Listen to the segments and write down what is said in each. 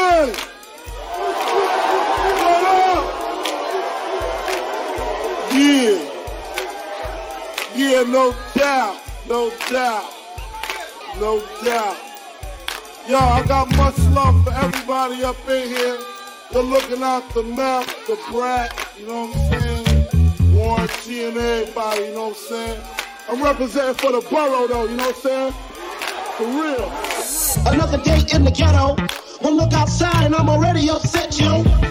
What? Yeah. Yeah, no doubt. No doubt. No doubt. Yo, I got much love for everybody up in here. They're looking out the map, the brat, you know what I'm saying? Warren G and everybody, you know what I'm saying? I'm representing for the borough though, you know what I'm saying? For real. Another day in the ghetto. One look outside and I'm already upset, yo.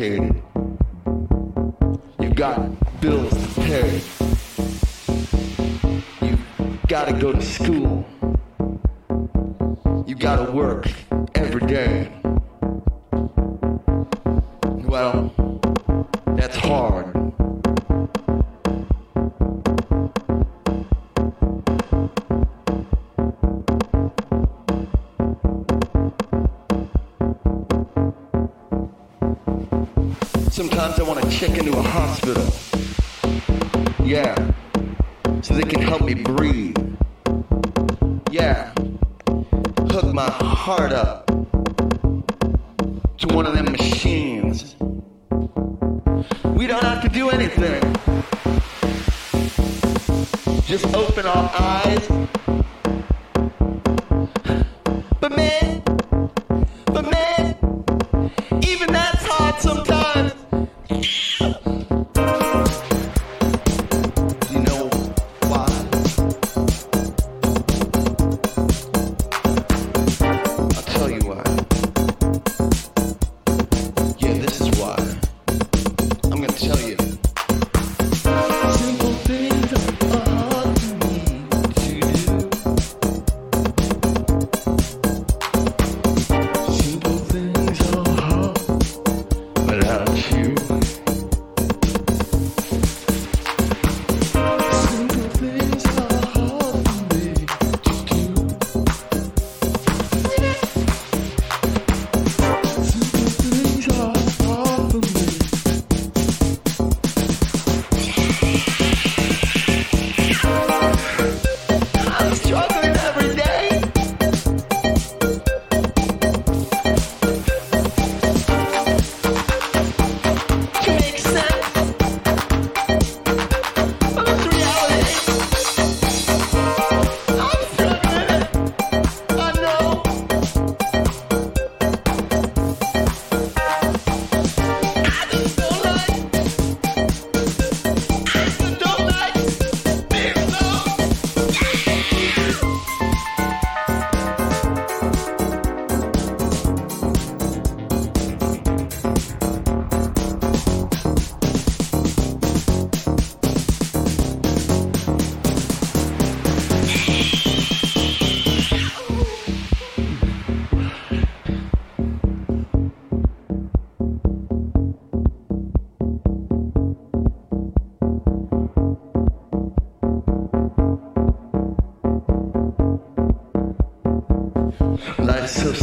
Go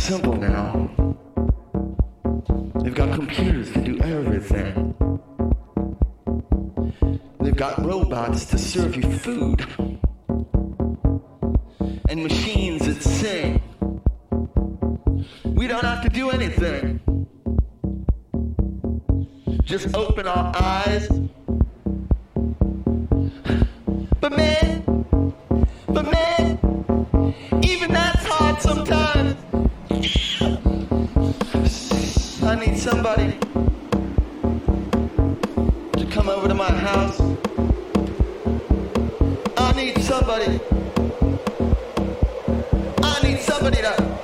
simple now. They've got computers to do everything. They've got robots to serve you food. And machines that sing. We don't have to do anything. Just open our eyes. But man, but man. somebody to come over to my house. I need somebody. I need somebody to.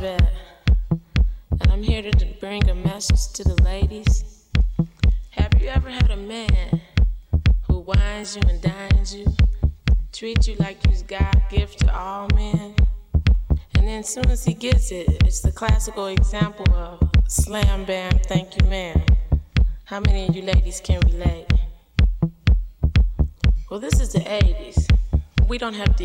And I'm here to bring a message to the ladies. Have you ever had a man who wines you and dines you, treats you like he's God gift to all men, and then soon as he gets it, it's the classical example of slam bam, thank you ma'am. How many of you ladies can relate? Well, this is the 80s. We don't have the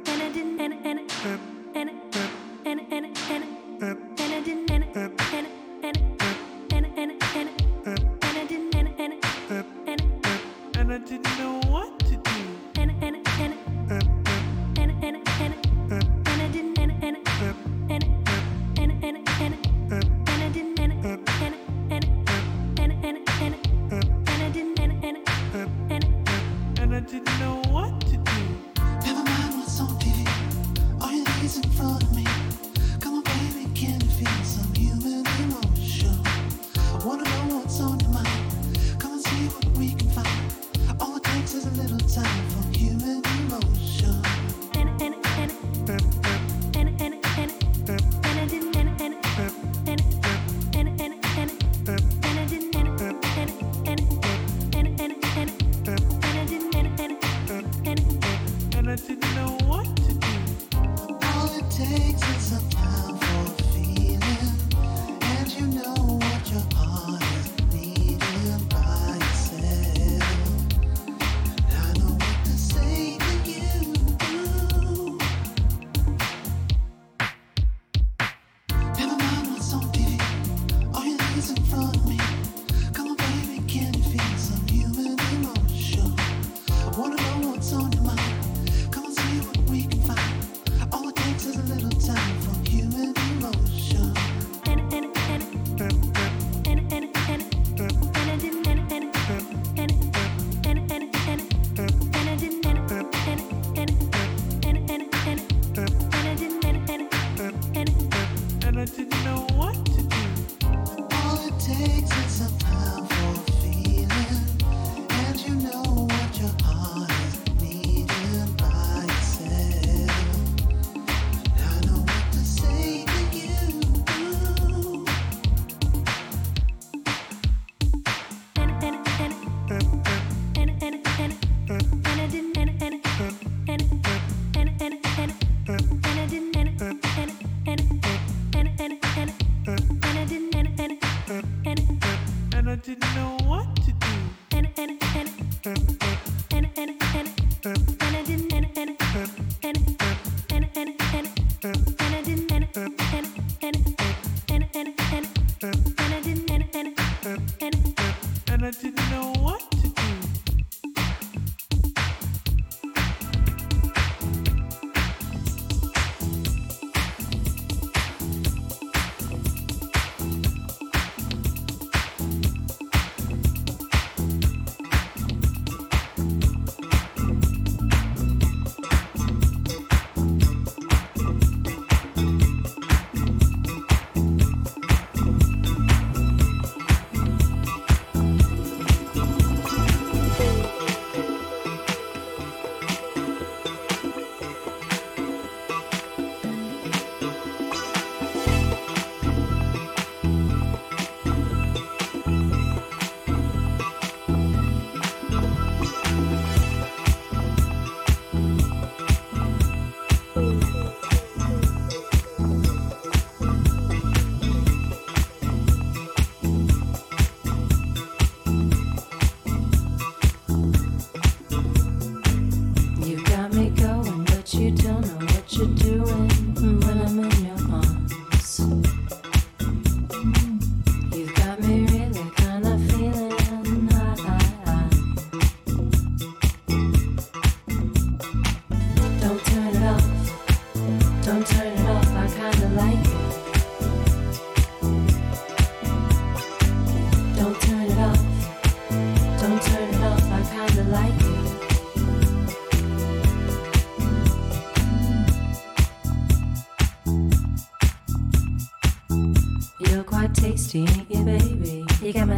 takes its effect.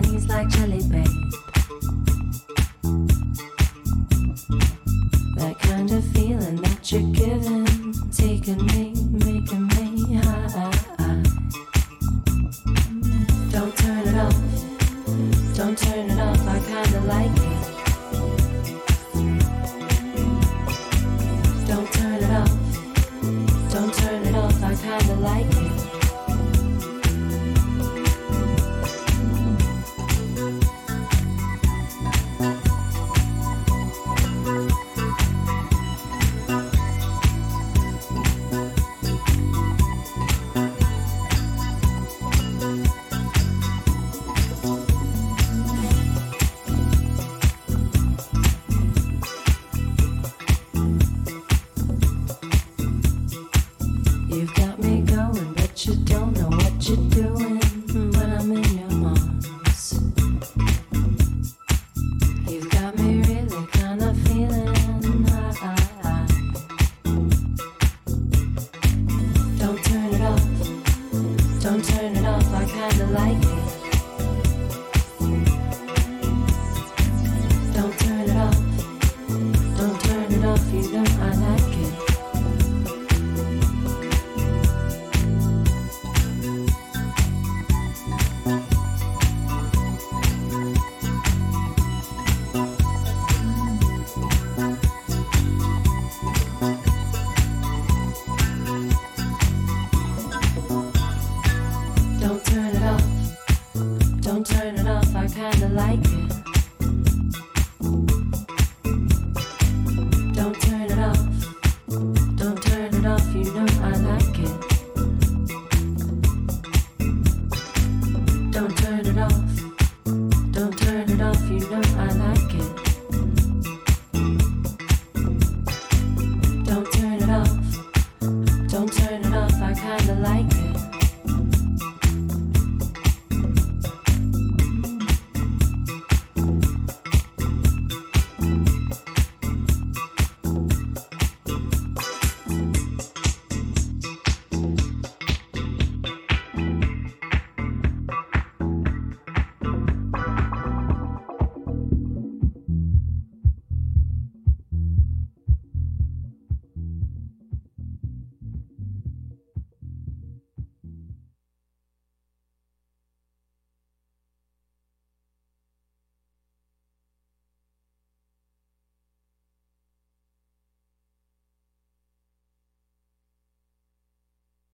Johnny's like jelly.